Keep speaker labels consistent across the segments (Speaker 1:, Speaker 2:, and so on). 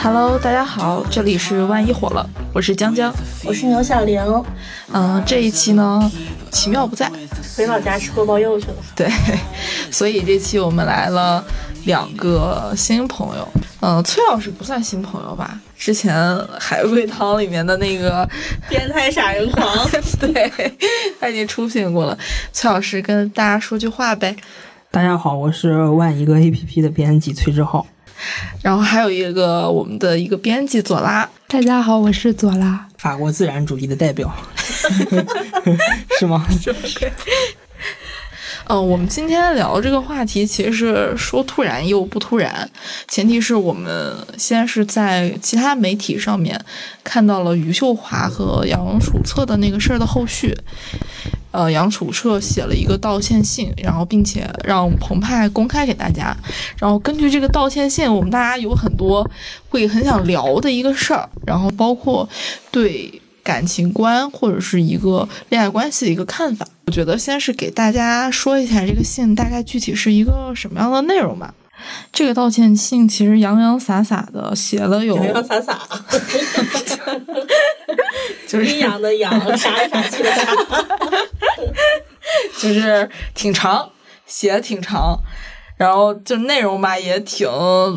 Speaker 1: Hello，大家好，这里是万一火了，我是江江，
Speaker 2: 我是牛小玲。
Speaker 1: 嗯，这一期呢，奇妙不在，
Speaker 2: 回老家吃锅包肉去了。
Speaker 1: 对，所以这期我们来了两个新朋友。嗯，崔老师不算新朋友吧？之前海龟汤里面的那个
Speaker 2: 变态杀人狂，
Speaker 1: 对，他已经出现过了。崔老师跟大家说句话呗。
Speaker 3: 大家好，我是万一个 APP 的编辑崔志浩。
Speaker 1: 然后还有一个我们的一个编辑左拉。
Speaker 4: 大家好，我是左拉，
Speaker 3: 法国自然主义的代表，是吗？
Speaker 1: 嗯，我们今天聊这个话题，其实是说突然又不突然，前提是我们先是在其他媒体上面看到了余秀华和杨楚策的那个事儿的后续。呃，杨楚澈写了一个道歉信，然后并且让澎湃公开给大家。然后根据这个道歉信，我们大家有很多会很想聊的一个事儿，然后包括对感情观或者是一个恋爱关系的一个看法。我觉得先是给大家说一下这个信大概具体是一个什么样的内容吧。这个道歉信其实洋洋洒洒的写了有
Speaker 2: 洋洋洒洒，
Speaker 1: 就是
Speaker 2: 阴阳的阳，傻里傻气的啥，
Speaker 1: 就是挺长，写的挺长，然后就内容吧也挺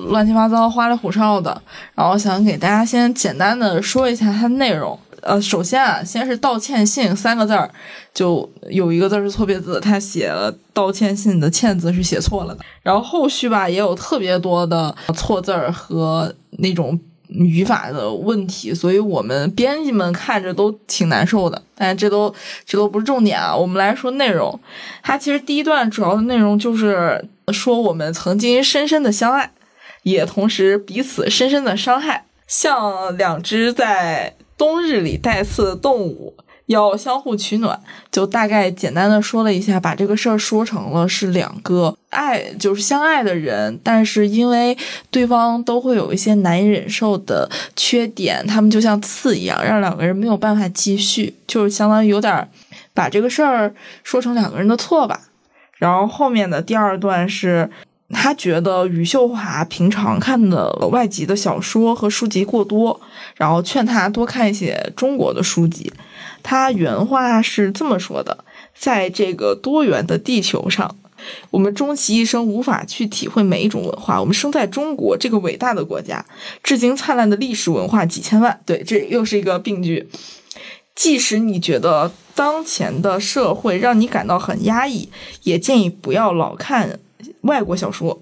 Speaker 1: 乱七八糟、花里胡哨的。然后想给大家先简单的说一下它的内容。呃，首先啊，先是道歉信三个字儿，就有一个字是错别字，他写了道歉信的歉字是写错了的。然后后续吧也有特别多的错字儿和那种语法的问题，所以我们编辑们看着都挺难受的。但这都这都不是重点啊，我们来说内容。它其实第一段主要的内容就是说我们曾经深深的相爱，也同时彼此深深的伤害，像两只在。冬日里带刺的动物要相互取暖，就大概简单的说了一下，把这个事儿说成了是两个爱就是相爱的人，但是因为对方都会有一些难以忍受的缺点，他们就像刺一样，让两个人没有办法继续，就是相当于有点把这个事儿说成两个人的错吧。然后后面的第二段是。他觉得余秀华平常看的外籍的小说和书籍过多，然后劝他多看一些中国的书籍。他原话是这么说的：“在这个多元的地球上，我们终其一生无法去体会每一种文化。我们生在中国这个伟大的国家，至今灿烂的历史文化几千万。对，这又是一个病句。即使你觉得当前的社会让你感到很压抑，也建议不要老看。”外国小说，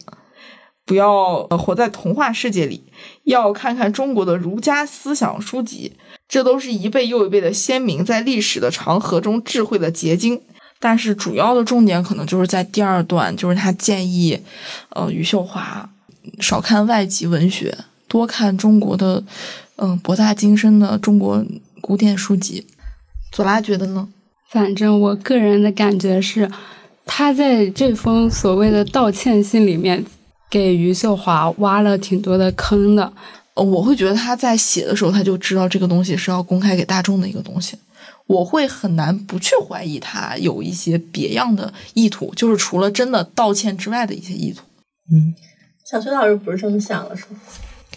Speaker 1: 不要活在童话世界里，要看看中国的儒家思想书籍，这都是一辈又一辈的先民在历史的长河中智慧的结晶。但是主要的重点可能就是在第二段，就是他建议，呃，余秀华少看外籍文学，多看中国的，嗯，博大精深的中国古典书籍。左拉觉得呢？
Speaker 4: 反正我个人的感觉是。他在这封所谓的道歉信里面，给余秀华挖了挺多的坑的。
Speaker 1: 我会觉得他在写的时候，他就知道这个东西是要公开给大众的一个东西。我会很难不去怀疑他有一些别样的意图，就是除了真的道歉之外的一些意图。
Speaker 3: 嗯，
Speaker 2: 小崔老师不是这么想的，是吗？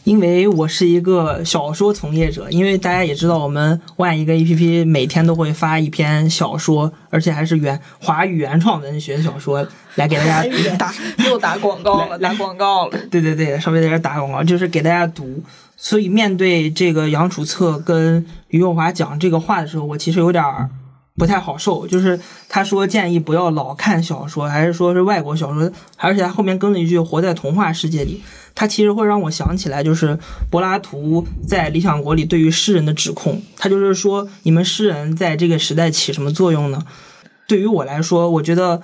Speaker 3: 因为我是一个小说从业者，因为大家也知道，我们万一个 A P P 每天都会发一篇小说，而且还是原华语原创文学小说来给大家
Speaker 1: 打 又打广告了，打广告了。
Speaker 3: 对对对，稍微在这打广告，就是给大家读。所以面对这个杨楚策跟于永华讲这个话的时候，我其实有点不太好受。就是他说建议不要老看小说，还是说是外国小说，而且他后面跟了一句“活在童话世界里”。他其实会让我想起来，就是柏拉图在《理想国》里对于诗人的指控。他就是说，你们诗人在这个时代起什么作用呢？对于我来说，我觉得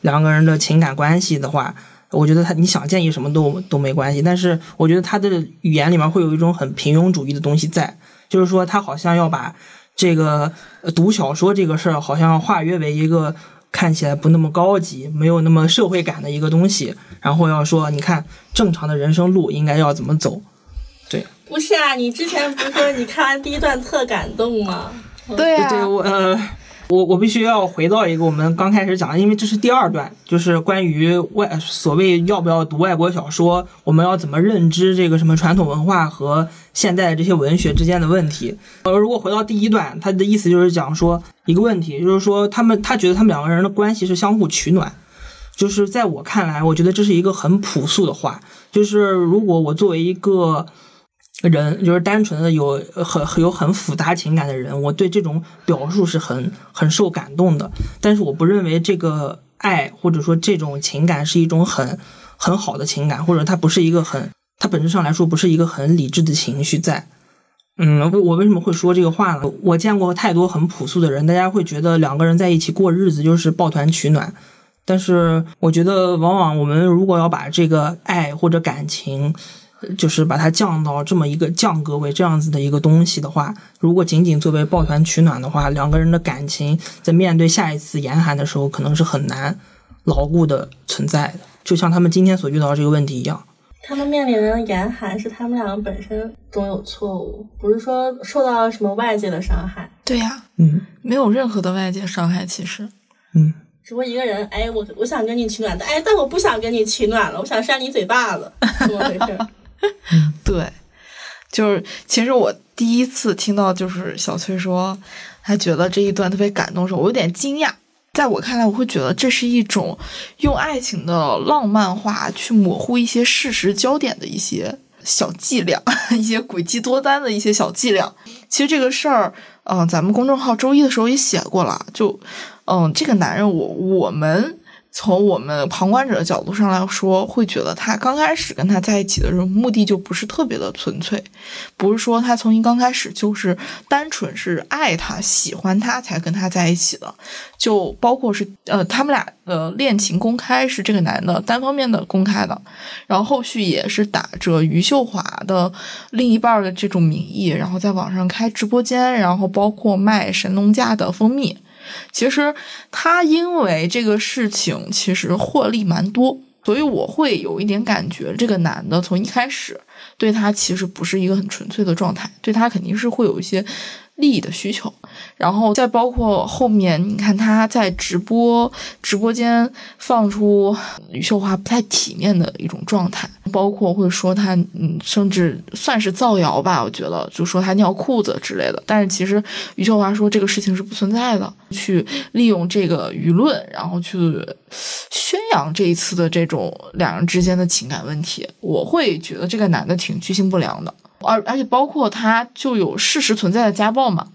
Speaker 3: 两个人的情感关系的话，我觉得他你想建议什么都都没关系。但是我觉得他的语言里面会有一种很平庸主义的东西在，就是说他好像要把这个读小说这个事儿，好像化约为一个。看起来不那么高级，没有那么社会感的一个东西，然后要说，你看正常的人生路应该要怎么走？对，
Speaker 2: 不是啊，你之前不是说你看完第一段特感动吗？
Speaker 1: 对
Speaker 3: 啊，对我呃，我我必须要回到一个我们刚开始讲的，因为这是第二段，就是关于外所谓要不要读外国小说，我们要怎么认知这个什么传统文化和现代这些文学之间的问题。呃，如果回到第一段，他的意思就是讲说一个问题，就是说他们他觉得他们两个人的关系是相互取暖。就是在我看来，我觉得这是一个很朴素的话。就是如果我作为一个人，就是单纯的有很有很复杂情感的人，我对这种表述是很很受感动的。但是我不认为这个爱或者说这种情感是一种很很好的情感，或者它不是一个很，它本质上来说不是一个很理智的情绪在。嗯，我我为什么会说这个话呢？我见过太多很朴素的人，大家会觉得两个人在一起过日子就是抱团取暖。但是我觉得，往往我们如果要把这个爱或者感情，就是把它降到这么一个降格为这样子的一个东西的话，如果仅仅作为抱团取暖的话，两个人的感情在面对下一次严寒的时候，可能是很难牢固的存在的。就像他们今天所遇到的这个问题一样，
Speaker 2: 他们面临的严寒是他们两个本身中有错误，不是说受到了什么外界的伤害。
Speaker 1: 对呀，
Speaker 3: 嗯
Speaker 1: 没有任何的外界伤害，其实。
Speaker 3: 嗯。
Speaker 2: 只不过一个人，哎，我我想跟你取暖，哎，但我不想跟你取暖了，我想扇你嘴巴子，怎么回事？
Speaker 1: 对，就是其实我第一次听到就是小崔说，他觉得这一段特别感动的时候，我有点惊讶。在我看来，我会觉得这是一种用爱情的浪漫化去模糊一些事实焦点的一些小伎俩，一些诡计多端的一些小伎俩。其实这个事儿，嗯、咱们公众号周一的时候也写过了，就。嗯，这个男人，我我们从我们旁观者的角度上来说，会觉得他刚开始跟他在一起的时候，目的就不是特别的纯粹，不是说他从一刚开始就是单纯是爱他、喜欢他才跟他在一起的，就包括是呃，他们俩的恋情公开是这个男的单方面的公开的，然后后续也是打着余秀华的另一半的这种名义，然后在网上开直播间，然后包括卖神农架的蜂蜜。其实他因为这个事情，其实获利蛮多，所以我会有一点感觉，这个男的从一开始对他其实不是一个很纯粹的状态，对他肯定是会有一些利益的需求。然后再包括后面，你看他在直播直播间放出余秀华不太体面的一种状态，包括会说他，嗯，甚至算是造谣吧，我觉得就说他尿裤子之类的。但是其实余秀华说这个事情是不存在的，去利用这个舆论，然后去宣扬这一次的这种两人之间的情感问题。我会觉得这个男的挺居心不良的，而而且包括他就有事实存在的家暴嘛。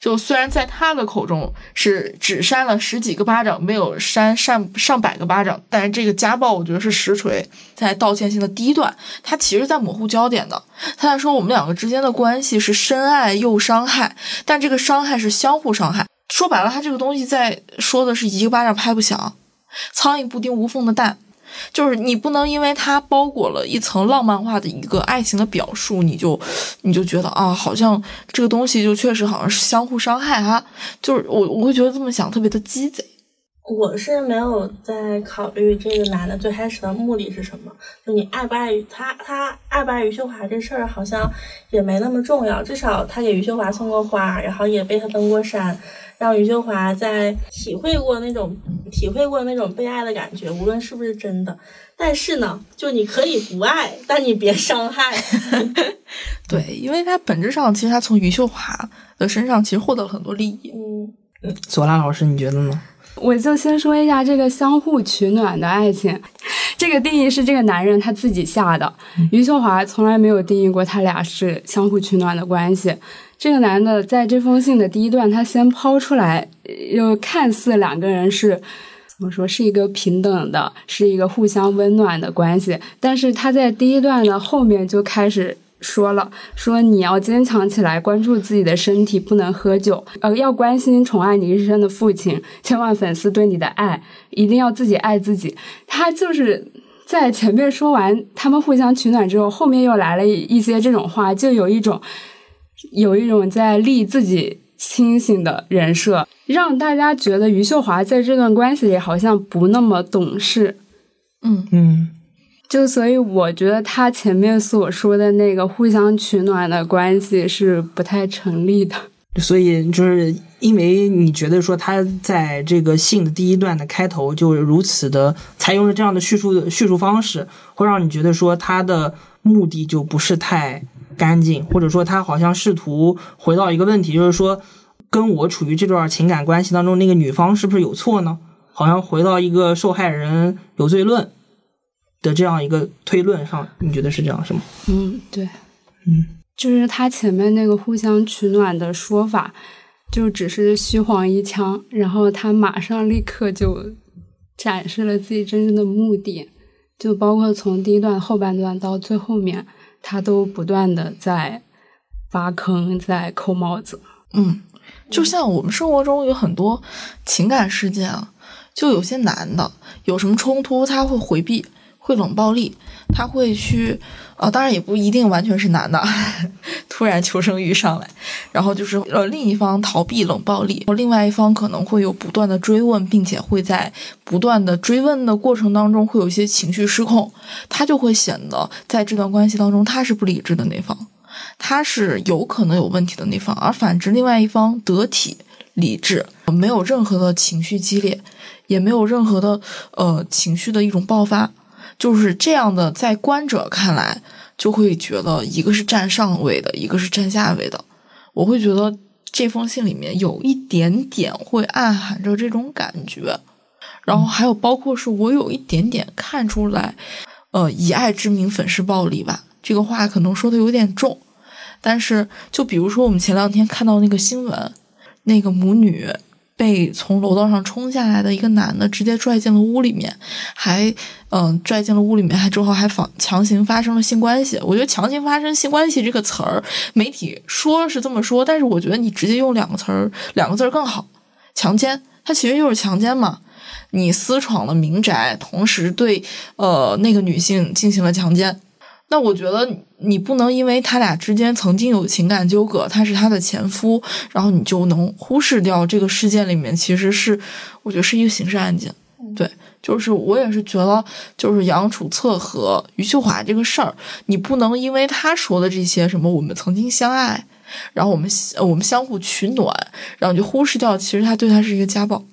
Speaker 1: 就虽然在他的口中是只扇了十几个巴掌，没有扇上上百个巴掌，但是这个家暴我觉得是实锤。在道歉信的第一段，他其实在模糊焦点的，他在说我们两个之间的关系是深爱又伤害，但这个伤害是相互伤害。说白了，他这个东西在说的是一个巴掌拍不响，苍蝇不叮无缝的蛋。就是你不能因为它包裹了一层浪漫化的一个爱情的表述，你就你就觉得啊，好像这个东西就确实好像是相互伤害哈。就是我我会觉得这么想特别的鸡贼。
Speaker 2: 我是没有在考虑这个男的最开始的目的是什么，就你爱不爱他，他爱不爱余秀华这事儿好像也没那么重要。至少他给余秀华送过花，然后也被他登过山，让余秀华在体会过那种体会过那种被爱的感觉，无论是不是真的。但是呢，就你可以不爱，但你别伤害。
Speaker 1: 对，因为他本质上其实他从余秀华的身上其实获得了很多利益。
Speaker 2: 嗯，
Speaker 3: 左拉老师，你觉得呢？
Speaker 4: 我就先说一下这个相互取暖的爱情，这个定义是这个男人他自己下的。余秀华从来没有定义过他俩是相互取暖的关系。这个男的在这封信的第一段，他先抛出来，又看似两个人是怎么说，是一个平等的，是一个互相温暖的关系。但是他在第一段的后面就开始。说了，说你要坚强起来，关注自己的身体，不能喝酒，呃，要关心宠爱你一生的父亲，千万粉丝对你的爱，一定要自己爱自己。他就是在前面说完他们互相取暖之后，后面又来了一些这种话，就有一种有一种在立自己清醒的人设，让大家觉得余秀华在这段关系里好像不那么懂事。
Speaker 1: 嗯
Speaker 3: 嗯。
Speaker 4: 就所以，我觉得他前面所说的那个互相取暖的关系是不太成立的。
Speaker 3: 所以就是因为你觉得说他在这个信的第一段的开头就如此的采用了这样的叙述叙述方式，会让你觉得说他的目的就不是太干净，或者说他好像试图回到一个问题，就是说跟我处于这段情感关系当中那个女方是不是有错呢？好像回到一个受害人有罪论的这样一个推论上，你觉得是这样是吗？
Speaker 4: 嗯，对，
Speaker 3: 嗯，
Speaker 4: 就是他前面那个互相取暖的说法，就只是虚晃一枪，然后他马上立刻就展示了自己真正的目的，就包括从第一段后半段到最后面，他都不断的在挖坑，在扣帽子。
Speaker 1: 嗯，就像我们生活中有很多情感事件啊，就有些男的有什么冲突，他会回避，会冷暴力，他会去，呃，当然也不一定完全是男的，突然求生欲上来，然后就是呃另一方逃避冷暴力，另外一方可能会有不断的追问，并且会在不断的追问的过程当中会有一些情绪失控，他就会显得在这段关系当中他是不理智的那方。他是有可能有问题的那方，而反之，另外一方得体、理智，没有任何的情绪激烈，也没有任何的呃情绪的一种爆发，就是这样的。在观者看来，就会觉得一个是占上位的，一个是占下位的。我会觉得这封信里面有一点点会暗含着这种感觉，然后还有包括是我有一点点看出来，呃，以爱之名粉饰暴力吧，这个话可能说的有点重。但是，就比如说我们前两天看到那个新闻，那个母女被从楼道上冲下来的一个男的直接拽进了屋里面，还嗯拽进了屋里面，还之后还仿强行发生了性关系。我觉得“强行发生性关系”这个词儿，媒体说是这么说，但是我觉得你直接用两个词儿，两个字儿更好，“强奸”。他其实就是强奸嘛，你私闯了民宅，同时对呃那个女性进行了强奸。那我觉得你不能因为他俩之间曾经有情感纠葛，他是他的前夫，然后你就能忽视掉这个事件里面其实是，我觉得是一个刑事案件。对，就是我也是觉得，就是杨楚策和余秀华这个事儿，你不能因为他说的这些什么我们曾经相爱，然后我们我们相互取暖，然后你就忽视掉其实他对他是一个家暴。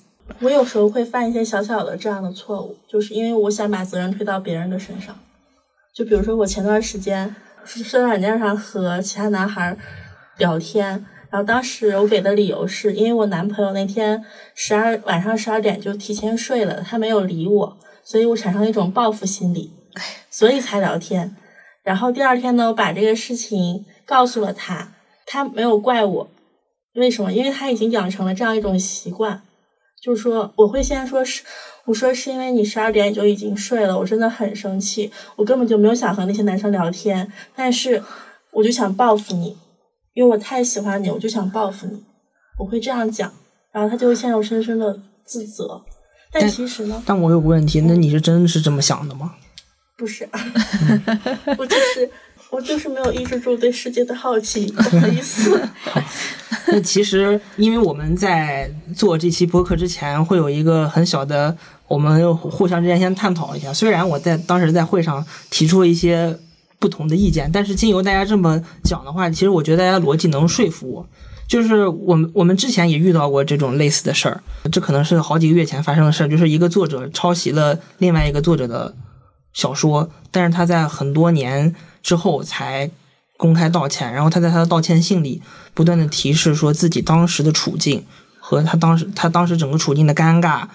Speaker 2: 我有时候会犯一些小小的这样的错误，就是因为我想把责任推到别人的身上。就比如说，我前段时间是社交软件上和其他男孩聊天，然后当时我给的理由是因为我男朋友那天十二晚上十二点就提前睡了，他没有理我，所以我产生了一种报复心理，所以才聊天。然后第二天呢，我把这个事情告诉了他，他没有怪我，为什么？因为他已经养成了这样一种习惯，就是说我会先说是。我说是因为你十二点就已经睡了，我真的很生气，我根本就没有想和那些男生聊天，但是我就想报复你，因为我太喜欢你，我就想报复你，我会这样讲，然后他就会陷入深深的自责。但其实呢？
Speaker 3: 但我有个问题，那你是真是这么想的吗？
Speaker 2: 不是，我就是我就是没有抑制住对世界的好奇，不好意思。
Speaker 3: 那其实因为我们在做这期播客之前，会有一个很小的。我们互相之间先探讨一下。虽然我在当时在会上提出了一些不同的意见，但是经由大家这么讲的话，其实我觉得大家逻辑能说服我。就是我们我们之前也遇到过这种类似的事儿，这可能是好几个月前发生的事儿，就是一个作者抄袭了另外一个作者的小说，但是他在很多年之后才公开道歉，然后他在他的道歉信里不断的提示说自己当时的处境和他当时他当时整个处境的尴尬。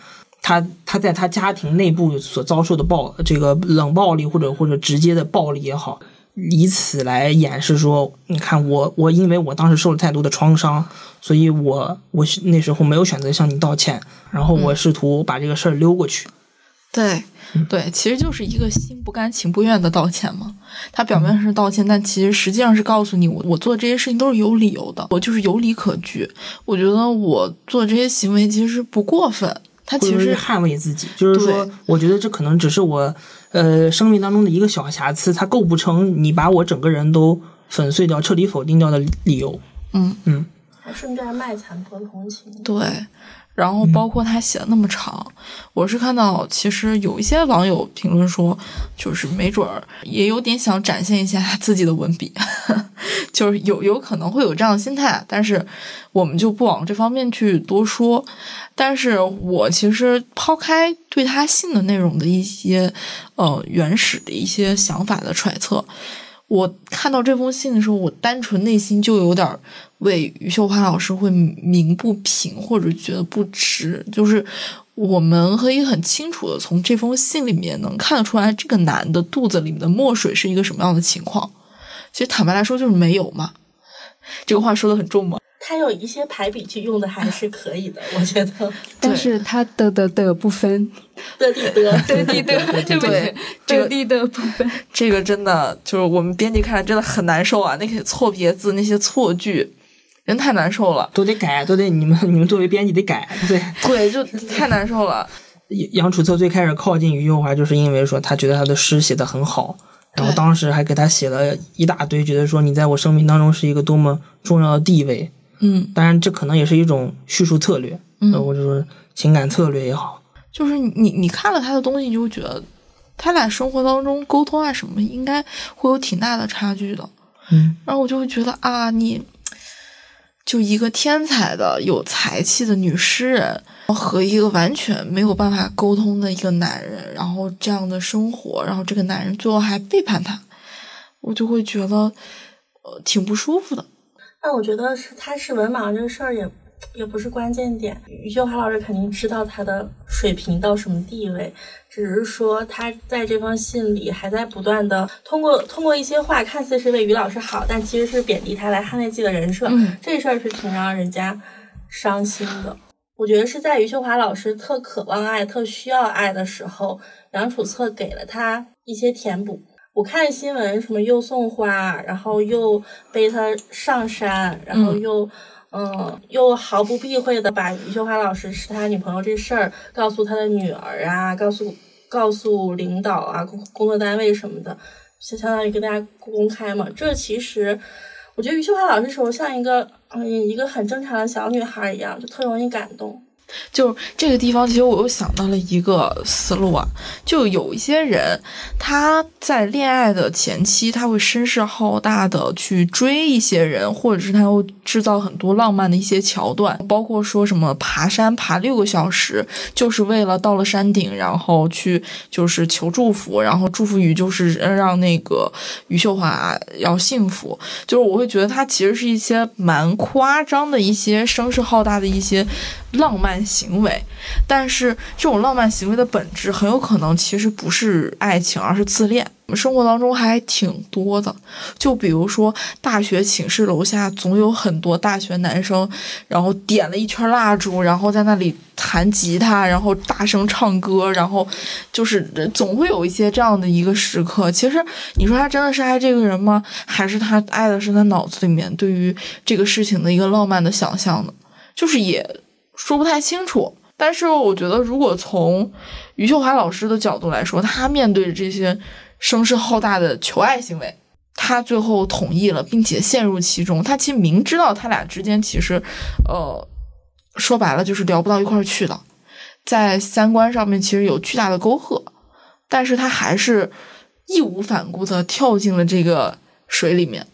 Speaker 3: 他他在他家庭内部所遭受的暴这个冷暴力或者或者直接的暴力也好，以此来掩饰说，你看我我因为我当时受了太多的创伤，所以我我那时候没有选择向你道歉，然后我试图把这个事儿溜过去。
Speaker 1: 对对，其实就是一个心不甘情不愿的道歉嘛。他表面上是道歉，但其实实际上是告诉你，我我做这些事情都是有理由的，我就是有理可据。我觉得我做这些行为其实不过分。他其实
Speaker 3: 捍卫自己，就是说，我觉得这可能只是我，呃，生命当中的一个小瑕疵，它构不成你把我整个人都粉碎掉、彻底否定掉的理由。
Speaker 1: 嗯
Speaker 3: 嗯，
Speaker 2: 顺便卖惨博同情。
Speaker 1: 对，然后包括他写的那么长，我是看到其实有一些网友评论说，就是没准儿也有点想展现一下他自己的文笔，就是有有可能会有这样的心态，但是我们就不往这方面去多说。但是我其实抛开对他信的内容的一些呃原始的一些想法的揣测。我看到这封信的时候，我单纯内心就有点为余秀华老师会鸣不平，或者觉得不值。就是我们可以很清楚的从这封信里面能看得出来，这个男的肚子里面的墨水是一个什么样的情况。其实坦白来说，就是没有嘛。这个话说的很重吗？
Speaker 2: 他有一些排比句用的还是可以的，我觉得。
Speaker 4: 但是他的的的不分，
Speaker 2: 的地的
Speaker 4: 的地的，对不
Speaker 1: 对
Speaker 4: 起，这个地的不分。
Speaker 1: 这个真的就是我们编辑看着真的很难受啊！那些错别字，那些错句，人太难受了。
Speaker 3: 都得改，都得你们你们作为编辑得改，对。
Speaker 1: 对，就太难受了。
Speaker 3: 杨楚策最开始靠近于幼华，就是因为说他觉得他的诗写的很好，然后当时还给他写了一大堆，觉得说你在我生命当中是一个多么重要的地位。
Speaker 1: 嗯，
Speaker 3: 当然这可能也是一种叙述策略，
Speaker 1: 嗯
Speaker 3: 或者说情感策略也好。
Speaker 1: 就是你你看了他的东西，你就会觉得他俩生活当中沟通啊什么，应该会有挺大的差距的。
Speaker 3: 嗯，
Speaker 1: 然后我就会觉得啊，你就一个天才的、有才气的女诗人，和一个完全没有办法沟通的一个男人，然后这样的生活，然后这个男人最后还背叛她，我就会觉得呃挺不舒服的。
Speaker 2: 但我觉得是他是文盲这个事儿也也不是关键点。余秀华老师肯定知道他的水平到什么地位，只是说他在这封信里还在不断的通过通过一些话，看似是为于老师好，但其实是贬低他来捍卫自己的人设。
Speaker 1: 嗯
Speaker 2: 这事儿是挺让人家伤心的。我觉得是在余秀华老师特渴望爱、特需要爱的时候，杨楚策给了他一些填补。我看新闻，什么又送花，然后又背他上山，然后又，嗯，又毫不避讳的把余秀华老师是他女朋友这事儿告诉他的女儿啊，告诉告诉领导啊、工工作单位什么的，就相当于跟大家公开嘛。这其实，我觉得余秀华老师时候像一个嗯一个很正常的小女孩一样，就特容易感动。
Speaker 1: 就这个地方，其实我又想到了一个思路啊，就有一些人他在恋爱的前期，他会声势浩大的去追一些人，或者是他会制造很多浪漫的一些桥段，包括说什么爬山爬六个小时，就是为了到了山顶，然后去就是求祝福，然后祝福语就是让那个余秀华要幸福，就是我会觉得他其实是一些蛮夸张的一些声势浩大的一些浪漫行为，但是这种浪漫行为的本质很有可能其实不是爱情，而是自恋。我们生活当中还挺多的，就比如说大学寝室楼下总有很多大学男生，然后点了一圈蜡烛，然后在那里弹吉他，然后大声唱歌，然后就是总会有一些这样的一个时刻。其实你说他真的是爱这个人吗？还是他爱的是他脑子里面对于这个事情的一个浪漫的想象呢？就是也说不太清楚。但是我觉得，如果从余秀华老师的角度来说，他面对这些声势浩大的求爱行为，他最后同意了，并且陷入其中。他其实明知道他俩之间其实，呃，说白了就是聊不到一块儿去的，在三观上面其实有巨大的沟壑，但是他还是义无反顾的跳进了这个水里面。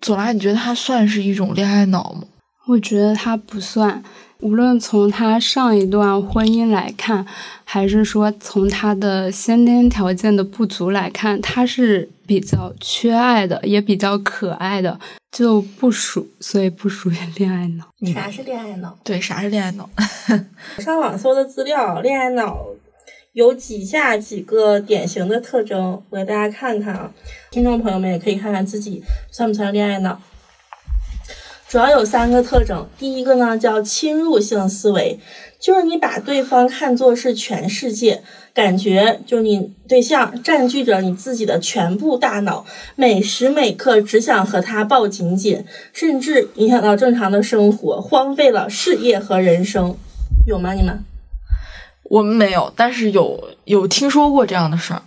Speaker 1: 左拉，你觉得他算是一种恋爱脑吗？
Speaker 4: 我觉得他不算，无论从他上一段婚姻来看，还是说从他的先天条件的不足来看，他是比较缺爱的，也比较可爱的，就不属，所以不属于恋爱脑。
Speaker 2: 啥是恋爱脑？
Speaker 1: 对，啥是恋爱脑？
Speaker 2: 上网搜的资料，恋爱脑有以下几个典型的特征，我给大家看看啊。听众朋友们也可以看看自己算不算恋爱脑。主要有三个特征，第一个呢叫侵入性思维，就是你把对方看作是全世界，感觉就你对象占据着你自己的全部大脑，每时每刻只想和他抱紧紧，甚至影响到正常的生活，荒废了事业和人生，有吗？你们
Speaker 1: 我们没有，但是有有听说过这样的事儿。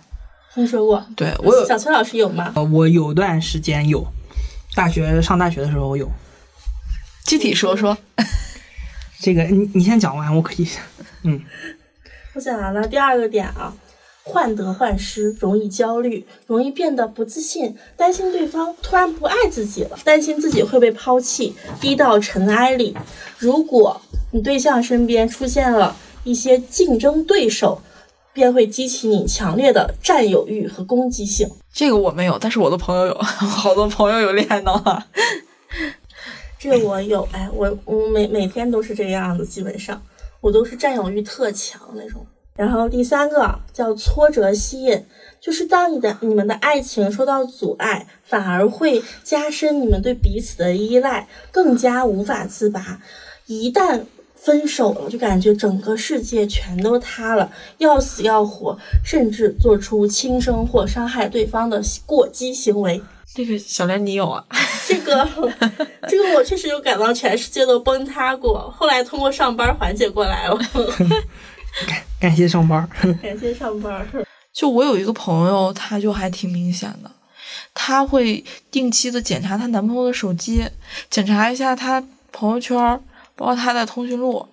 Speaker 2: 听说过？
Speaker 1: 对我有
Speaker 2: 小崔老师有吗？
Speaker 3: 呃，我有段时间有，大学上大学的时候有。
Speaker 1: 具体说说。
Speaker 3: 这个你你先讲完，我可以。嗯，
Speaker 2: 我讲完了。第二个点啊，患得患失，容易焦虑，容易变得不自信，担心对方突然不爱自己了，担心自己会被抛弃，低到尘埃里。如果你对象身边出现了一些竞争对手，便会激起你强烈的占有欲和攻击性。
Speaker 1: 这个我没有，但是我的朋友有，好多朋友有恋爱脑啊。
Speaker 2: 这我有，哎，我我每每天都是这个样子，基本上我都是占有欲特强那种。然后第三个叫挫折吸引，就是当你的你们的爱情受到阻碍，反而会加深你们对彼此的依赖，更加无法自拔。一旦分手了，就感觉整个世界全都塌了，要死要活，甚至做出轻生或伤害对方的过激行为。
Speaker 1: 这个小莲你有啊？
Speaker 2: 这个，这个我确实有感到全世界都崩塌过，后来通过上班缓解过来了。
Speaker 3: 感感谢上班，
Speaker 2: 感谢上班。
Speaker 1: 就我有一个朋友，他就还挺明显的，他会定期的检查她男朋友的手机，检查一下他朋友圈，包括他的通讯录。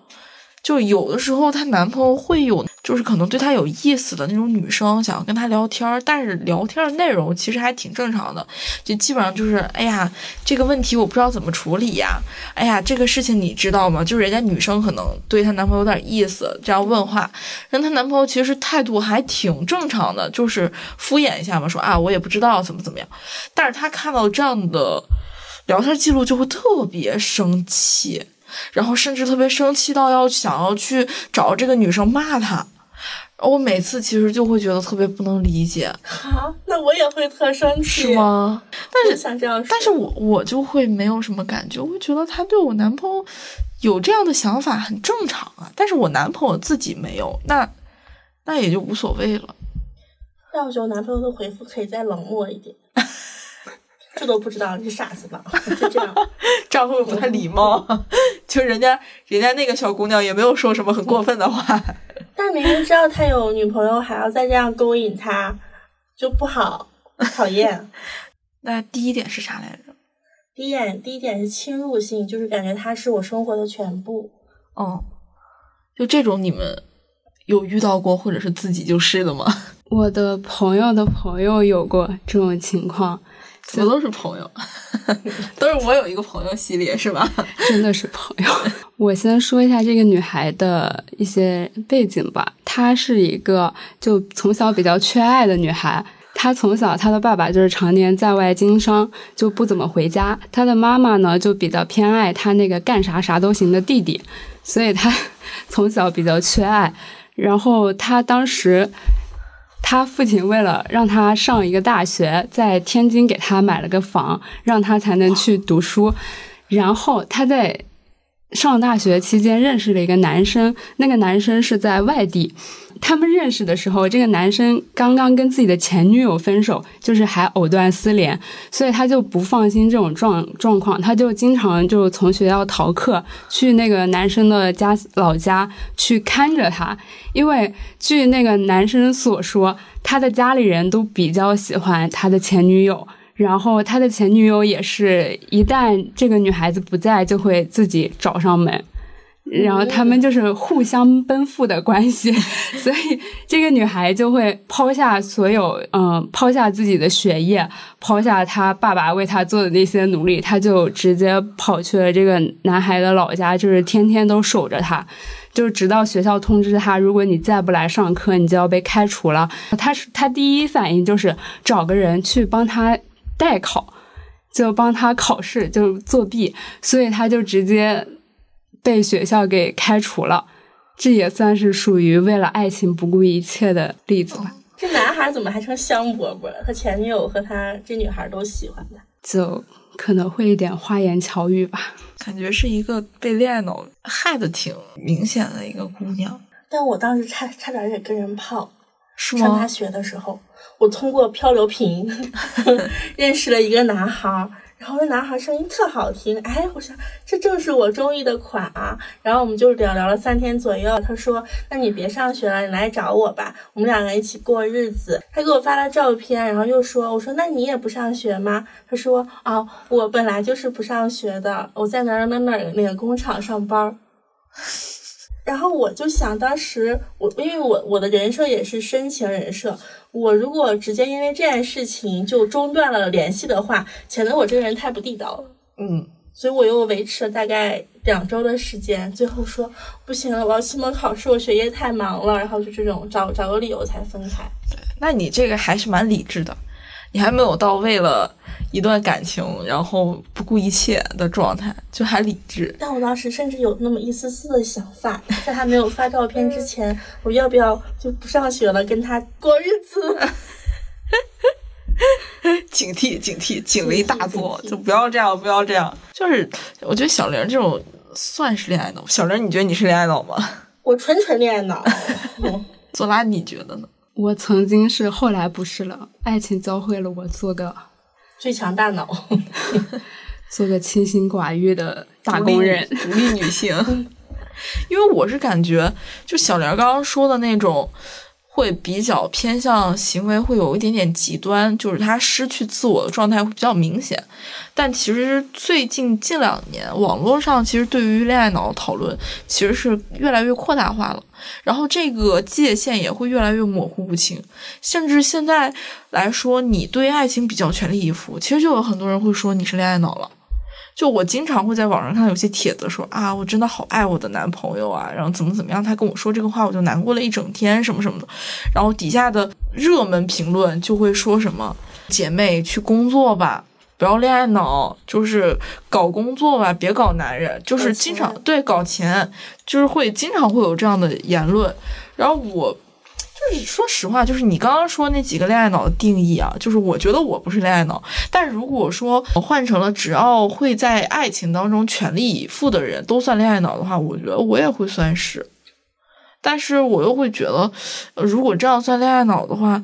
Speaker 1: 就有的时候，她男朋友会有，就是可能对她有意思的那种女生想要跟她聊天，但是聊天的内容其实还挺正常的，就基本上就是，哎呀，这个问题我不知道怎么处理呀，哎呀，这个事情你知道吗？就是人家女生可能对她男朋友有点意思，这样问话，让她男朋友其实态度还挺正常的，就是敷衍一下嘛，说啊我也不知道怎么怎么样，但是她看到这样的聊天记录就会特别生气。然后甚至特别生气到要想要去找这个女生骂她，我每次其实就会觉得特别不能理解。
Speaker 2: 好，那我也会特生气，
Speaker 1: 是吗？但是
Speaker 2: 想这样，
Speaker 1: 但是我我就会没有什么感觉，我会觉得他对我男朋友有这样的想法很正常啊。但是我男朋友自己没有，那那也就无所谓了。
Speaker 2: 那我觉得男朋友的回复可以再冷漠一点。这都不知道你是傻子吧？就这样，
Speaker 1: 这样会不会不太礼貌？就人家人家那个小姑娘也没有说什么很过分的话，
Speaker 2: 但明明知道他有女朋友，还要再这样勾引他，就不好，讨厌。
Speaker 1: 那第一点是啥来着？
Speaker 2: 第一点，第一点是侵入性，就是感觉他是我生活的全部。
Speaker 1: 哦，就这种你们有遇到过，或者是自己就是的吗？
Speaker 4: 我的朋友的朋友有过这种情况。
Speaker 1: 怎么都是朋友，都是我有一个朋友系列是吧？
Speaker 4: 真的是朋友。我先说一下这个女孩的一些背景吧。她是一个就从小比较缺爱的女孩。她从小她的爸爸就是常年在外经商，就不怎么回家。她的妈妈呢就比较偏爱她那个干啥啥都行的弟弟，所以她 从小比较缺爱。然后她当时。他父亲为了让他上一个大学，在天津给他买了个房，让他才能去读书。然后他在。上大学期间认识了一个男生，那个男生是在外地。他们认识的时候，这个男生刚刚跟自己的前女友分手，就是还藕断丝连，所以他就不放心这种状状况，他就经常就从学校逃课，去那个男生的家老家去看着他。因为据那个男生所说，他的家里人都比较喜欢他的前女友。然后他的前女友也是一旦这个女孩子不在，就会自己找上门，然后他们就是互相奔赴的关系，所以这个女孩就会抛下所有，嗯，抛下自己的学业，抛下他爸爸为他做的那些努力，她就直接跑去了这个男孩的老家，就是天天都守着他，就直到学校通知他，如果你再不来上课，你就要被开除了。他是他第一反应就是找个人去帮他。代考，就帮他考试，就作弊，所以他就直接被学校给开除了。这也算是属于为了爱情不顾一切的例子吧。
Speaker 2: 这男孩怎么还成香饽饽了？他前女友和他这女孩都喜欢他，
Speaker 4: 就可能会一点花言巧语吧。
Speaker 1: 感觉是一个被恋爱脑害的挺明显的一个姑娘。
Speaker 2: 但我当时差差点也跟人泡，
Speaker 1: 是
Speaker 2: 上大学的时候。我通过漂流瓶 认识了一个男孩，然后那男孩声音特好听，哎，我想这正是我中意的款啊。然后我们就聊聊了三天左右，他说：“那你别上学了，你来找我吧，我们两个一起过日子。”他给我发了照片，然后又说：“我说那你也不上学吗？”他说：“哦，我本来就是不上学的，我在哪儿哪儿哪那个工厂上班。”然后我就想，当时我因为我我的人设也是深情人设，我如果直接因为这件事情就中断了联系的话，显得我这个人太不地道了。
Speaker 1: 嗯，
Speaker 2: 所以我又维持了大概两周的时间，最后说不行了，我要期末考试，我学业太忙了，然后就这种找找个理由才分开。
Speaker 1: 那你这个还是蛮理智的，你还没有到为了一段感情然后不顾一切的状态，就还理智。
Speaker 2: 但我当时甚至有那么一丝丝的想法，在他没有发照片之前，我要不要就不上学了，跟他过日子？
Speaker 1: 警惕，警惕，警为大作，就不要这样，不要这样。就是我觉得小玲这种算是恋爱脑。小玲，你觉得你是恋爱脑吗？
Speaker 2: 我纯纯恋爱脑。
Speaker 1: 左拉，你觉得呢？
Speaker 4: 我曾经是，后来不是了。爱情教会了我做个
Speaker 2: 最强大脑，
Speaker 4: 做个清心寡欲的打工人。
Speaker 1: 独立女性。因为我是感觉，就小莲刚刚说的那种，会比较偏向行为会有一点点极端，就是他失去自我的状态会比较明显。但其实最近近两年，网络上其实对于恋爱脑的讨论其实是越来越扩大化了，然后这个界限也会越来越模糊不清，甚至现在来说，你对爱情比较全力以赴，其实就有很多人会说你是恋爱脑了。就我经常会在网上看到有些帖子说啊，我真的好爱我的男朋友啊，然后怎么怎么样，他跟我说这个话，我就难过了一整天，什么什么的。然后底下的热门评论就会说什么姐妹去工作吧，不要恋爱脑，就是搞工作吧，别搞男人，就是经常
Speaker 2: 搞
Speaker 1: 对搞钱，就是会经常会有这样的言论。然后我就是说实话，就是你刚刚说那几个恋爱脑的定义啊，就是我觉得我不是恋爱脑，但如果说我换成了只要会在爱情当中全力以赴的人都算恋爱脑的话，我觉得我也会算是。但是我又会觉得，如果这样算恋爱脑的话，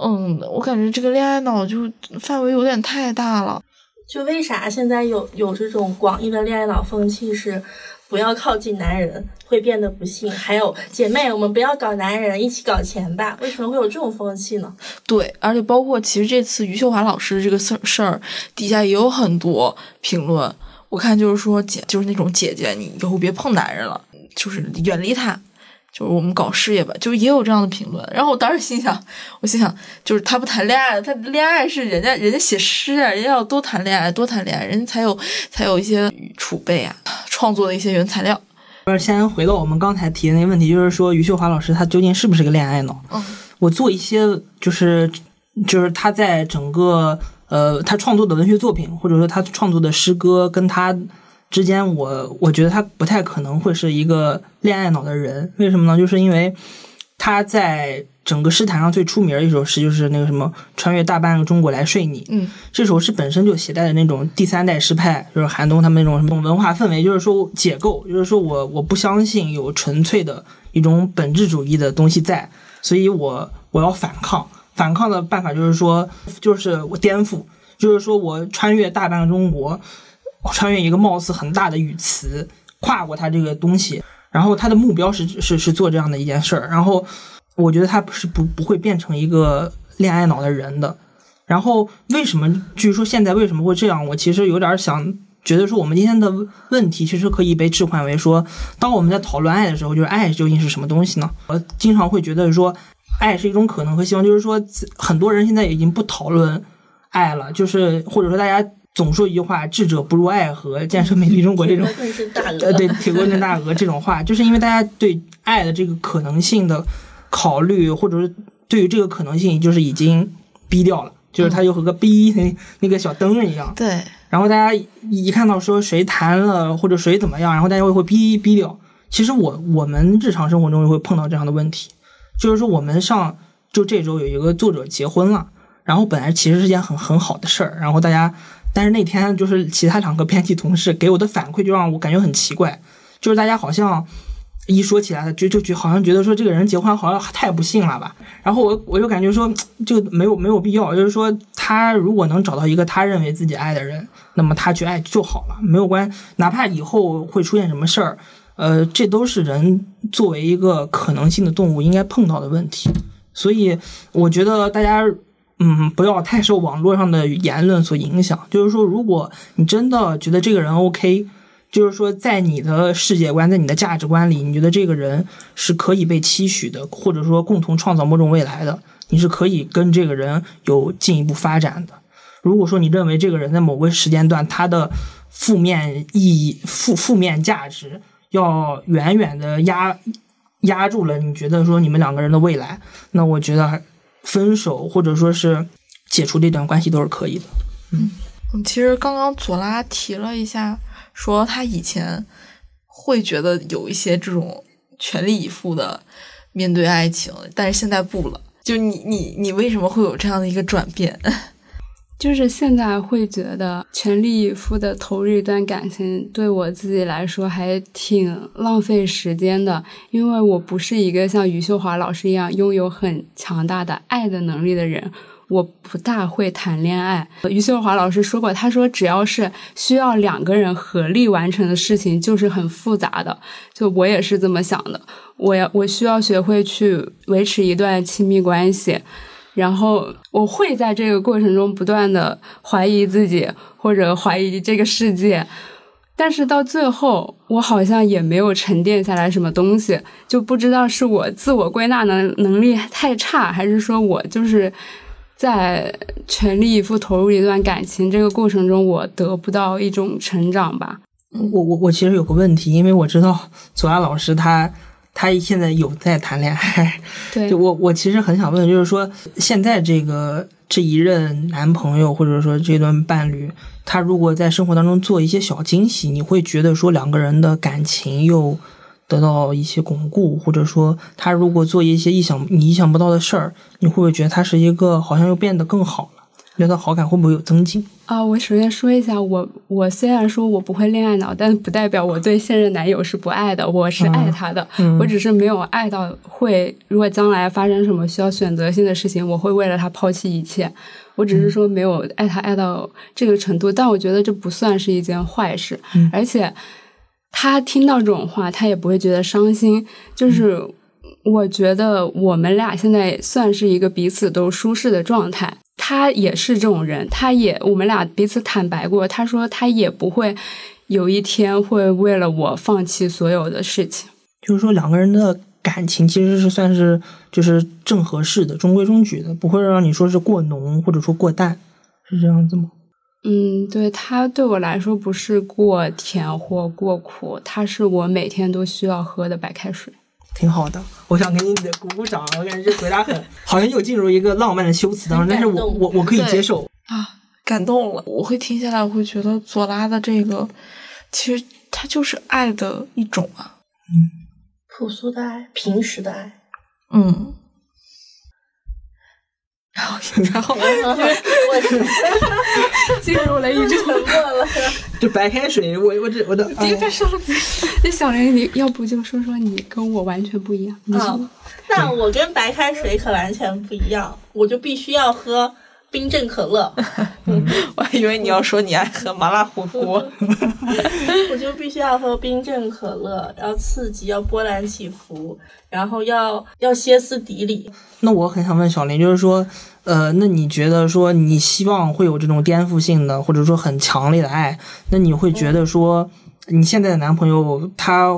Speaker 1: 嗯，我感觉这个恋爱脑就范围有点太大了。
Speaker 2: 就为啥现在有有这种广义的恋爱脑风气是不要靠近男人会变得不幸，还有姐妹我们不要搞男人，一起搞钱吧？为什么会有这种风气呢？
Speaker 1: 对，而且包括其实这次余秀华老师这个事儿事儿，底下也有很多评论，我看就是说姐就是那种姐姐，你以后别碰男人了，就是远离他。就是我们搞事业吧，就也有这样的评论。然后我当时心想，我心想，就是他不谈恋爱，他恋爱是人家人家写诗啊，人家要多谈恋爱，多谈恋爱，人家才有才有一些储备啊，创作的一些原材料。
Speaker 3: 不是，先回到我们刚才提的那个问题，就是说余秀华老师她究竟是不是个恋爱脑？
Speaker 1: 嗯，
Speaker 3: 我做一些就是就是他在整个呃他创作的文学作品，或者说他创作的诗歌跟他之间，我我觉得他不太可能会是一个恋爱脑的人。为什么呢？就是因为他在整个诗坛上最出名的一首诗，就是那个什么“穿越大半个中国来睡你”。
Speaker 1: 嗯，
Speaker 3: 这首诗本身就携带的那种第三代诗派，就是韩东他们那种什么文化氛围，就是说解构，就是说我我不相信有纯粹的一种本质主义的东西在，所以我我要反抗。反抗的办法就是说，就是我颠覆，就是说我穿越大半个中国，穿越一个貌似很大的语词，跨过它这个东西，然后他的目标是是是做这样的一件事儿，然后我觉得他是不不会变成一个恋爱脑的人的。然后为什么据说现在为什么会这样？我其实有点想觉得说，我们今天的问题其实可以被置换为说，当我们在讨论爱的时候，就是爱究竟是什么东西呢？我经常会觉得说，爱是一种可能和希望，就是说很多人现在已经不讨论爱了，就是或者说大家总说一句话“智者不入爱河，建设美丽中国”这种呃，对，铁棍真大鹅这种话，就是因为大家对爱的这个可能性的考虑，或者是对于这个可能性，就是已经逼掉了，就是它就和个逼那那个小灯一样。
Speaker 1: 对，
Speaker 3: 然后大家一看到说谁谈了或者谁怎么样，然后大家会会逼逼掉。其实我我们日常生活中也会碰到这样的问题，就是说我们上就这周有一个作者结婚了，然后本来其实是件很很好的事儿，然后大家，但是那天就是其他两个编辑同事给我的反馈就让我感觉很奇怪，就是大家好像一说起来，就就觉好像觉得说这个人结婚好像太不幸了吧。然后我我就感觉说就没有没有必要，就是说他如果能找到一个他认为自己爱的人，那么他去爱就好了，没有关，哪怕以后会出现什么事儿，呃，这都是人作为一个可能性的动物应该碰到的问题。所以我觉得大家。嗯，不要太受网络上的言论所影响。就是说，如果你真的觉得这个人 OK，就是说，在你的世界观、在你的价值观里，你觉得这个人是可以被期许的，或者说共同创造某种未来的，你是可以跟这个人有进一步发展的。如果说你认为这个人在某个时间段他的负面意义、负负面价值要远远的压压住了，你觉得说你们两个人的未来，那我觉得还。分手或者说是解除这段关系都是可以的。
Speaker 1: 嗯，其实刚刚左拉提了一下，说他以前会觉得有一些这种全力以赴的面对爱情，但是现在不了。就你你你为什么会有这样的一个转变？
Speaker 4: 就是现在会觉得全力以赴的投入一段感情，对我自己来说还挺浪费时间的，因为我不是一个像余秀华老师一样拥有很强大的爱的能力的人，我不大会谈恋爱。余秀华老师说过，他说只要是需要两个人合力完成的事情，就是很复杂的。就我也是这么想的，我要我需要学会去维持一段亲密关系。然后我会在这个过程中不断的怀疑自己，或者怀疑这个世界，但是到最后，我好像也没有沉淀下来什么东西，就不知道是我自我归纳能能力太差，还是说我就是在全力以赴投入一段感情这个过程中，我得不到一种成长吧。
Speaker 3: 我我我其实有个问题，因为我知道左岸老师他。他现在有在谈恋爱，
Speaker 4: 对，
Speaker 3: 就我我其实很想问，就是说现在这个这一任男朋友或者说这段伴侣，他如果在生活当中做一些小惊喜，你会觉得说两个人的感情又得到一些巩固，或者说他如果做一些意想你意想不到的事儿，你会不会觉得他是一个好像又变得更好了？觉得好感会不会有增进？
Speaker 4: 啊，我首先说一下，我我虽然说我不会恋爱脑，但不代表我对现任男友是不爱的，我是爱他的，我只是没有爱到会，如果将来发生什么需要选择性的事情，我会为了他抛弃一切。我只是说没有爱他爱到这个程度，但我觉得这不算是一件坏事，而且他听到这种话，他也不会觉得伤心。就是我觉得我们俩现在算是一个彼此都舒适的状态。他也是这种人，他也我们俩彼此坦白过，他说他也不会有一天会为了我放弃所有的事情。
Speaker 3: 就是说两个人的感情其实是算是就是正合适的、中规中矩的，不会让你说是过浓或者说过淡，是这样子吗？
Speaker 4: 嗯，对他对我来说不是过甜或过苦，他是我每天都需要喝的白开水。
Speaker 3: 挺好的，我想给你鼓鼓掌。我感觉这回答很 好像又进入一个浪漫的修辞当中，但是我我我可以接受
Speaker 1: 啊，感动了。我会听下来，我会觉得左拉的这个其实它就是爱的一种啊，
Speaker 3: 嗯，
Speaker 2: 朴素的爱，平时的爱，
Speaker 1: 嗯。然后，然后，我
Speaker 4: 进入了一种沉默
Speaker 2: 了。
Speaker 3: 就白开水，我我这我的。
Speaker 4: 别别说了，那小林，你要不就说说你跟我完全不一样。
Speaker 2: 啊，那我跟白开水可完全不一样，我就必须要喝冰镇可乐。
Speaker 1: 我还以为你要说你爱喝麻辣火锅。
Speaker 2: 我就必须要喝冰镇可乐，要刺激，要波澜起伏。然后要要歇斯底里。
Speaker 3: 那我很想问小林，就是说，呃，那你觉得说你希望会有这种颠覆性的，或者说很强烈的爱？那你会觉得说，你现在的男朋友他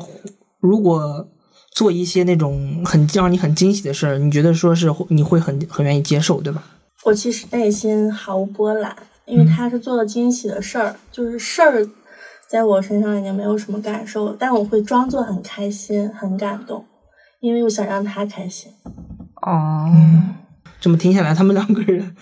Speaker 3: 如果做一些那种很让你很惊喜的事儿，你觉得说是你会很很愿意接受，对吧？
Speaker 2: 我其实内心毫无波澜，因为他是做了惊喜的事儿，就是事儿在我身上已经没有什么感受，但我会装作很开心、很感动。因为我想让他开心。
Speaker 3: 哦，这么听下来，他们两个人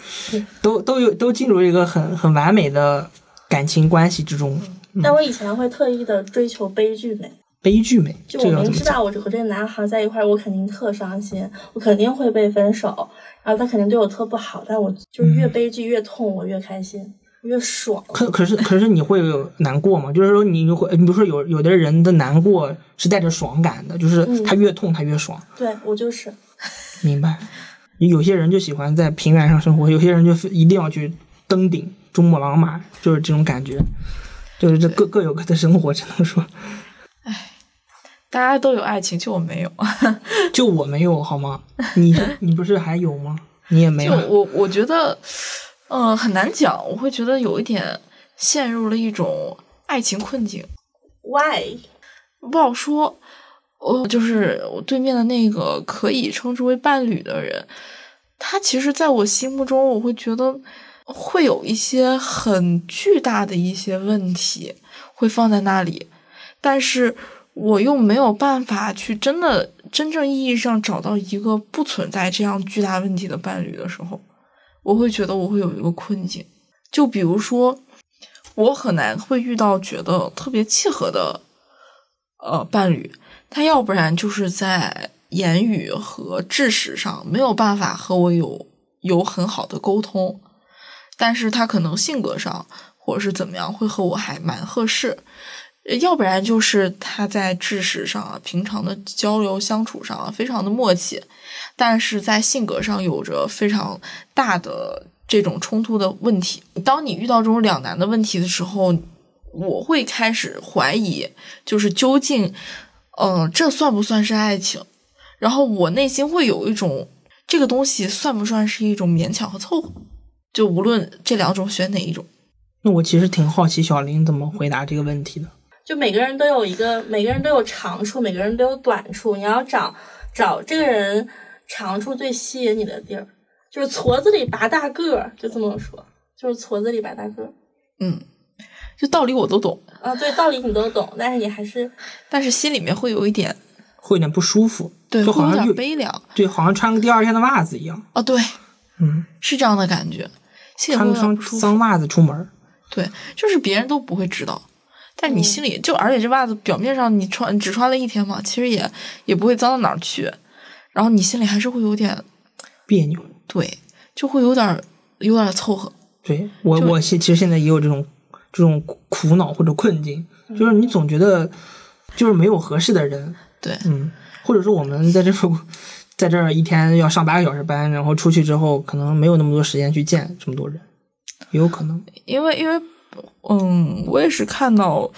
Speaker 3: 都都有都进入一个很很完美的感情关系之中。
Speaker 2: 但我以前会特意的追求悲剧美。
Speaker 3: 悲剧美，
Speaker 2: 就我明知道我和这个男孩在一块儿，我肯定特伤心，我肯定会被分手，然后他肯定对我特不好，但我就是越悲剧越痛，我越开心。越爽。
Speaker 3: 可可是可是你会难过吗？就是说你会，你比如说有有的人的难过是带着爽感的，就是
Speaker 2: 嗯
Speaker 3: 他越痛他越爽，
Speaker 2: 对我就是，
Speaker 3: 明白？有些人就喜欢在平原上生活，有些人就一定要去登顶珠穆朗玛，就是这种感觉。就是这各各有各的生活，只能说，
Speaker 1: 大家都有爱情，就我没有。
Speaker 3: 就我没有好吗？你你不是还有吗？你也没
Speaker 1: 就
Speaker 3: 有。
Speaker 1: 我我觉得，嗯、很难讲。我会觉得有一点陷入了一种爱情困境
Speaker 2: ，Why？
Speaker 1: 不好说。我就是我对面的那个可以称之为伴侣的人，他其实在我心目中，我会觉得会有一些很巨大的一些问题会放在那里，但是我又没有办法去真的真正意义上找到一个不存在这样巨大问题的伴侣的时候，我会觉得我会有一个困境。就比如说，我很难会遇到觉得特别契合的呃伴侣，他要不然就是在言语和知识上没有办法和我有有很好的沟通，但是他可能性格上或者是怎么样会和我还蛮合适。要不然就是他在知识上啊，平常的交流相处上啊，非常的默契，但是在性格上有着非常大的这种冲突的问题。当你遇到这种两难的问题的时候，我会开始怀疑，就是究竟，呃，这算不算是爱情？然后我内心会有一种，这个东西算不算是一种勉强和凑合？就无论这两种选哪一种，
Speaker 3: 那我其实挺好奇小林怎么回答这个问题的。
Speaker 2: 就每个人都有一个，每个人都有长处，每个人都有短处。你要找找这个人长处最吸引你的地儿，就是矬子里拔大个儿，就这么说，就是矬子里拔大个儿。
Speaker 1: 嗯，就道理我都懂，
Speaker 2: 啊，对，道理你都懂，但是你还是
Speaker 1: 但是心里面会有一点，
Speaker 3: 会有点不舒服，
Speaker 1: 对，会有点
Speaker 3: 就好像越
Speaker 1: 悲凉。
Speaker 3: 对，好像穿个第二天的袜子一样，
Speaker 1: 哦，对，
Speaker 3: 嗯，
Speaker 1: 是这样的感觉，心里会
Speaker 3: 穿个双。脏袜子出门儿，
Speaker 1: 对，就是别人都不会知道，但
Speaker 3: 嗯
Speaker 1: 你心里就，而且这袜子表面上你穿只穿了一天嘛，其实也也不会脏到哪儿去，然后你心里还是会有点
Speaker 3: 别扭。
Speaker 1: 对，就会有点儿有点儿凑合。
Speaker 3: 对我，我现其实现在也有这种这种苦恼或者困境，就是你总觉得就是没有合适的人，
Speaker 1: 对，
Speaker 3: 嗯，或者说我们在这儿在这儿一天要上八个小时班，然后出去之后可能没有那么多时间去见这么多人，也有可能。
Speaker 1: 因为因为嗯，我也是看到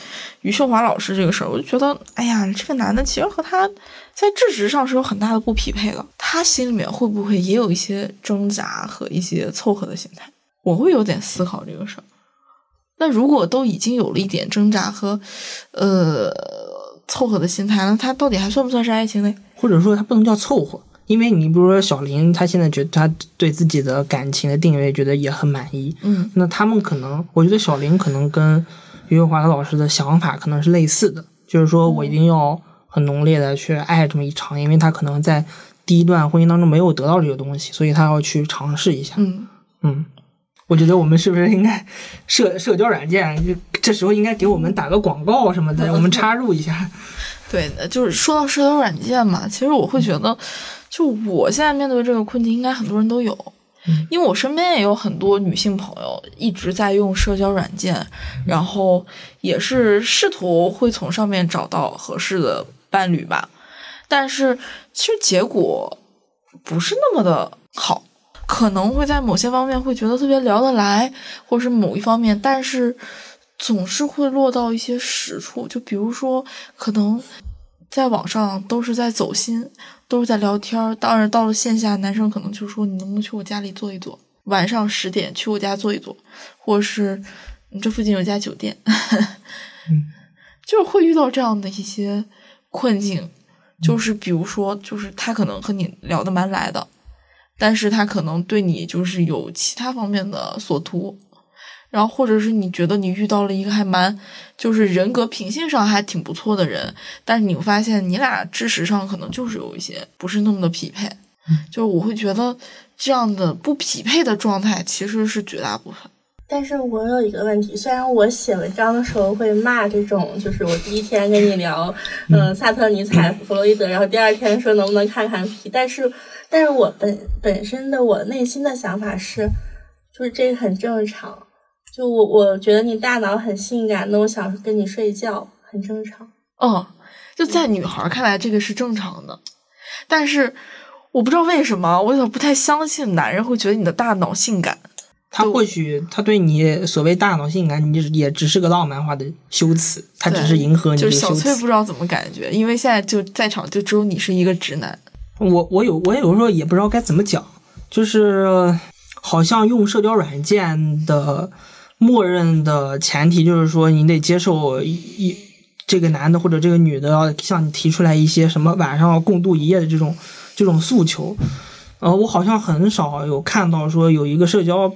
Speaker 1: 余秀华老师这个事儿，我就觉得，哎呀，这个男的其实和他在知识上是有很大的不匹配的。他心里面会不会也有一些挣扎和一些凑合的心态？我会有点思考这个事儿。那如果都已经有了一点挣扎和呃凑合的心态，那他到底还算不算是爱情呢？
Speaker 3: 或者说他不能叫凑合，因为你比如说小林，他现在觉得他对自己的感情的定位觉得也很满意，
Speaker 1: 嗯
Speaker 3: 那他们可能，我觉得小林可能跟余秀华老师的想法可能是类似的，就是说我一定要很浓烈的去爱这么一场，因为他可能在第一段婚姻当中没有得到这个东西，所以他要去尝试一下。
Speaker 1: 嗯，
Speaker 3: 嗯，我觉得我们是不是应该社社交软件，就这时候应该给我们打个广告什么的，我们插入一下。
Speaker 1: 对，就是说到社交软件嘛，其实我会觉得，就我现在面对这个困境，应该很多人都有，因为我身边也有很多女性朋友一直在用社交软件，然后也是试图会从上面找到合适的伴侣吧，但是其实结果不是那么的好，可能会在某些方面会觉得特别聊得来，或者是某一方面，但是总是会落到一些实处，就比如说可能在网上都是在走心，都是在聊天，当然到了线下，男生可能就说你能不能去我家里坐一坐，晚上十点去我家坐一坐，或者是你这附近有家酒店，
Speaker 3: 嗯，
Speaker 1: 就是会遇到这样的一些困境，就是比如说，就是他可能和你聊得蛮来的，但是他可能对你就是有其他方面的所图，然后或者是你觉得你遇到了一个还蛮就是人格品性上还挺不错的人，但是你会发现你俩知识上可能就是有一些不是那么的匹配，就是我会觉得这样的不匹配的状态其实是绝大部分。
Speaker 2: 但是我有一个问题，虽然我写文章的时候会骂这种，就是我第一天跟你聊，嗯、萨特、尼采、弗洛伊德，然后第二天说能不能看看皮，但是，但是我本本身的我内心的想法是，就是这个很正常，就我我觉得你大脑很性感，那我想跟你睡觉很正常。
Speaker 1: 嗯，就在女孩看来，这个是正常的，但是我不知道为什么，我有点不太相信男人会觉得你的大脑性感。
Speaker 3: 他或许他对你所谓大脑性感，你也只是个浪漫化的修辞，他只是迎合你
Speaker 1: 就是小。翠不知道怎么感觉，因为现在就在场就只有你是一个直男。
Speaker 3: 我我有我有时候也不知道该怎么讲，就是好像用社交软件的默认的前提就是说你得接受一这个男的或者这个女的要向你提出来一些什么晚上要共度一夜的这种这种诉求。呃，我好像很少有看到说有一个社交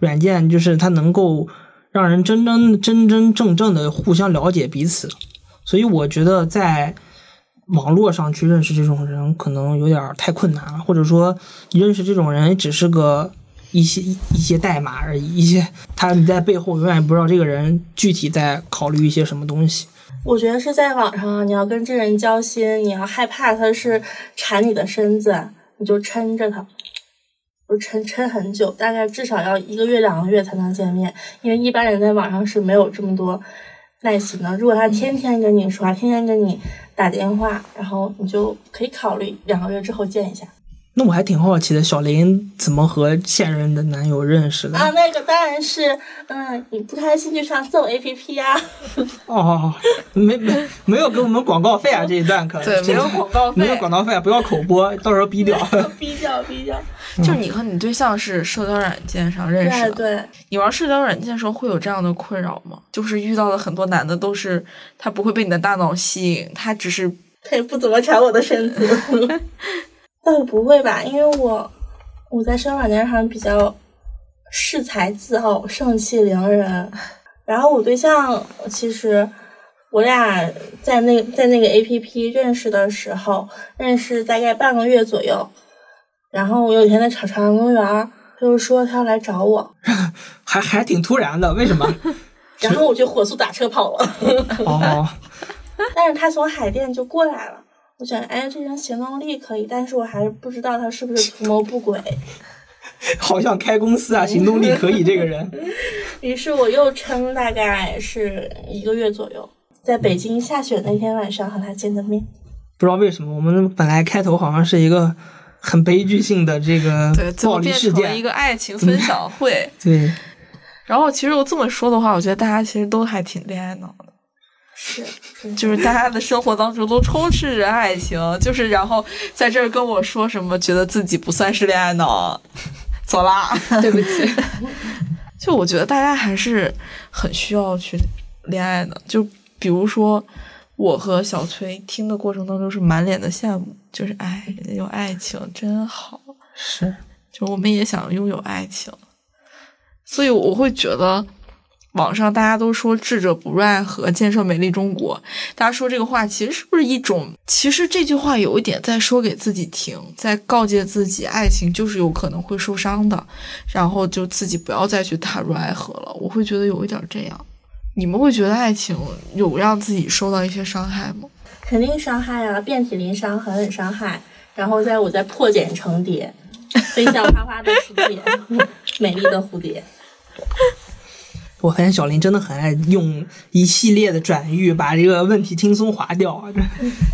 Speaker 3: 软件，就是它能够让人真真真真正正的互相了解彼此，所以我觉得在网络上去认识这种人可能有点太困难了，或者说你认识这种人只是个一些一些代码而已，一些他你在背后永远不知道这个人具体在考虑一些什么东西。
Speaker 2: 我觉得是在网上，你要跟这人交心，你要害怕他是缠你的身子，你就撑着他，就撑撑很久，大概至少要一个月两个月才能见面，因为一般人在网上是没有这么多耐心的。如果他天天跟你说话，天天跟你打电话，然后你就可以考虑两个月之后见一下。
Speaker 3: 那我还挺好奇的，小林怎么和现任的男友认识的？
Speaker 2: 啊，那个当然是，嗯，你不开心就上这种 A P P 呀。
Speaker 3: 哦，没没没有给我们广告费啊！这一段可
Speaker 1: 对，没有广告费，
Speaker 3: 没有广告费，不要口播，到时候逼掉。
Speaker 2: 逼掉，逼掉。
Speaker 1: 就是你和你对象是社交软件上认识的，
Speaker 2: 对对，
Speaker 1: 你玩社交软件的时候会有这样的困扰吗？就是遇到的很多男的都是他不会被你的大脑吸引，他只是
Speaker 2: 他也不怎么缠我的身子。倒也不会吧，因为我我在社交软件上比较恃才自傲、盛气凌人。然后我对象其实我俩在那在那个 A P P 认识的时候，认识大概半个月左右。然后我有一天在朝朝阳公园，他就说他要来找我，
Speaker 3: 还还挺突然的，为什么？
Speaker 2: 然后我就火速打车跑了。
Speaker 3: 哦，
Speaker 2: 但是他从海淀就过来了。我觉得，哎，这人行动力可以，但是我还是不知道他是不是图谋不轨。
Speaker 3: 好像开公司啊，行动力可以，这个人。
Speaker 2: 于是我又撑大概是一个月左右，在北京下雪那天晚上和他见的面。
Speaker 3: 不知道为什么，我们本来开头好像是一个很悲剧性的这个暴力事件，
Speaker 1: 一个爱情分享会。
Speaker 3: 对，
Speaker 1: 然后其实我这么说的话，我觉得大家其实都还挺恋爱脑的。
Speaker 2: 是，
Speaker 1: 就是大家的生活当中都充斥着爱情，就是然后在这儿跟我说什么，觉得自己不算是恋爱脑，走啦。
Speaker 4: 对不起，
Speaker 1: 就我觉得大家还是很需要去恋爱的。就比如说我和小崔听的过程当中是满脸的羡慕，就是哎，人家有爱情真好，
Speaker 3: 是。
Speaker 1: 就我们也想拥有爱情，所以我会觉得。网上大家都说智者不入爱河，建设美丽中国。大家说这个话，其实是不是一种？其实这句话有一点在说给自己听，在告诫自己，爱情就是有可能会受伤的，然后就自己不要再去踏入爱河了。我会觉得有一点这样。你们会觉得爱情有让自己受到一些伤害吗？
Speaker 2: 肯定伤害啊，遍体鳞伤，狠狠伤害。然后在我在破茧成蝶，飞向花花的世界，美丽的蝴蝶。
Speaker 3: 我发现小林真的很爱用一系列的转喻，把这个问题轻松划掉啊！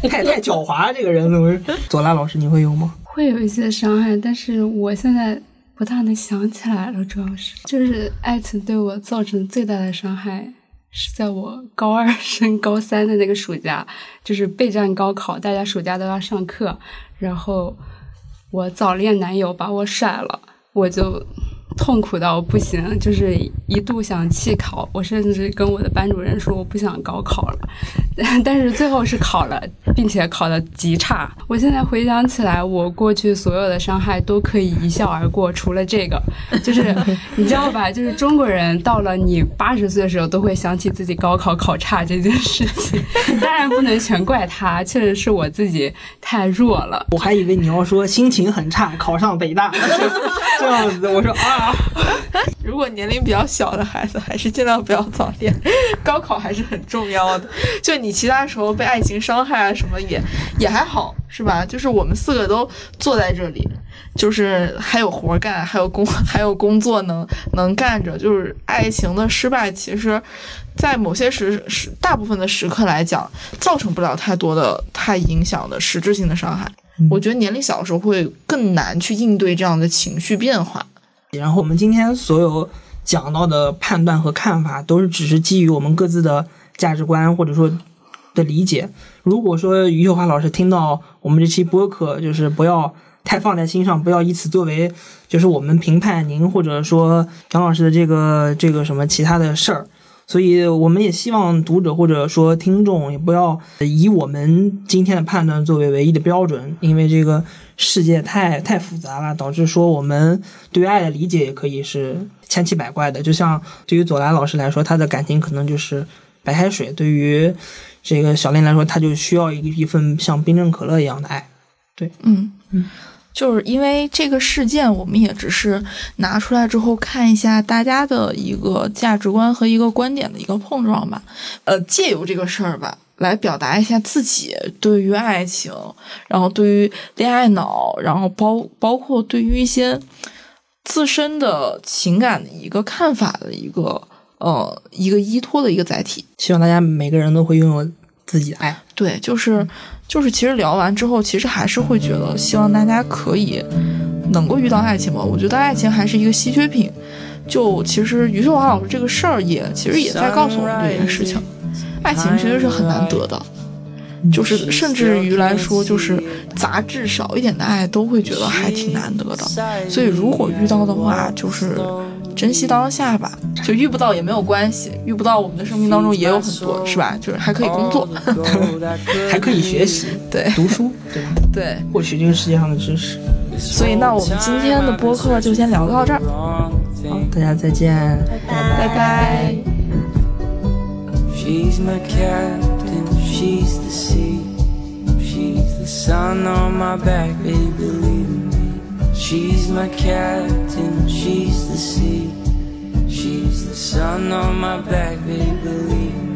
Speaker 3: 这 太太狡猾了，这个人怎么是？左拉老师，你会有吗？
Speaker 4: 会有一些伤害，但是我现在不大能想起来了。主要是，就是爱情对我造成最大的伤害，是在我高二升高三的那个暑假，就是备战高考，大家暑假都要上课，然后我早恋男友把我甩了，我就。痛苦到不行，就是一度想弃考。我甚至跟我的班主任说我不想高考了，但是最后是考了，并且考的极差。我现在回想起来，我过去所有的伤害都可以一笑而过，除了这个，就是你知道吧？就是中国人到了你八十岁的时候，都会想起自己高考考差这件事情。当然不能全怪他，确实是我自己太弱了。
Speaker 3: 我还以为你要说心情很差，考上北大 这样子。我说啊。
Speaker 1: 如果年龄比较小的孩子，还是尽量不要早恋，高考还是很重要的。就你其他时候被爱情伤害啊什么也也还好，是吧？就是我们四个都坐在这里，就是还有活干，还有工，还有工作能能干着。就是爱情的失败，其实，在某些时时大部分的时刻来讲，造成不了太多的太影响的实质性的伤害。我觉得年龄小的时候会更难去应对这样的情绪变化。
Speaker 3: 然后我们今天所有讲到的判断和看法，都是只是基于我们各自的价值观或者说的理解。如果说余秀华老师听到我们这期播客，就是不要。太放在心上，不要以此作为就是我们评判您或者说杨老师的这个这个什么其他的事儿。所以我们也希望读者或者说听众也不要以我们今天的判断作为唯一的标准，因为这个世界太太复杂了，导致说我们对爱的理解也可以是千奇百怪的。就像对于左蓝老师来说，他的感情可能就是白开水；对于这个小林来说，他就需要一一份像冰镇可乐一样的爱。对，
Speaker 1: 嗯嗯。就是因为这个事件，我们也只是拿出来之后看一下大家的一个价值观和一个观点的一个碰撞吧。呃，借由这个事儿吧，来表达一下自己对于爱情，然后对于恋爱脑，然后包包括对于一些自身的情感的一个看法的一个呃一个依托的一个载体。
Speaker 3: 希望大家每个人都会拥有自己的爱。
Speaker 1: 对，就是。就是其实聊完之后，其实还是会觉得，希望大家可以能够遇到爱情吧。我觉得爱情还是一个稀缺品。就其实余秀华老师这个事儿也其实也在告诉我们这件事情，爱情其实是很难得的。就是甚至于来说，就是杂质少一点的爱都会觉得还挺难得的。所以如果遇到的话，就是珍惜当下吧。就遇不到也没有关系，遇不到我们的生命当中也有很多，是吧？就是还可以工作，
Speaker 3: 还可以学习，
Speaker 1: 对，
Speaker 3: 读书，对吧？
Speaker 1: 对，
Speaker 3: 获取这个世界上的知识。
Speaker 1: 所以那我们今天的播客就先聊到这儿，
Speaker 3: 好，大家再见，
Speaker 2: 拜
Speaker 1: 拜。
Speaker 5: She's the sea. She's the sun on my back, baby. She's my captain. She's the sea. She's the sun on my back, baby, believe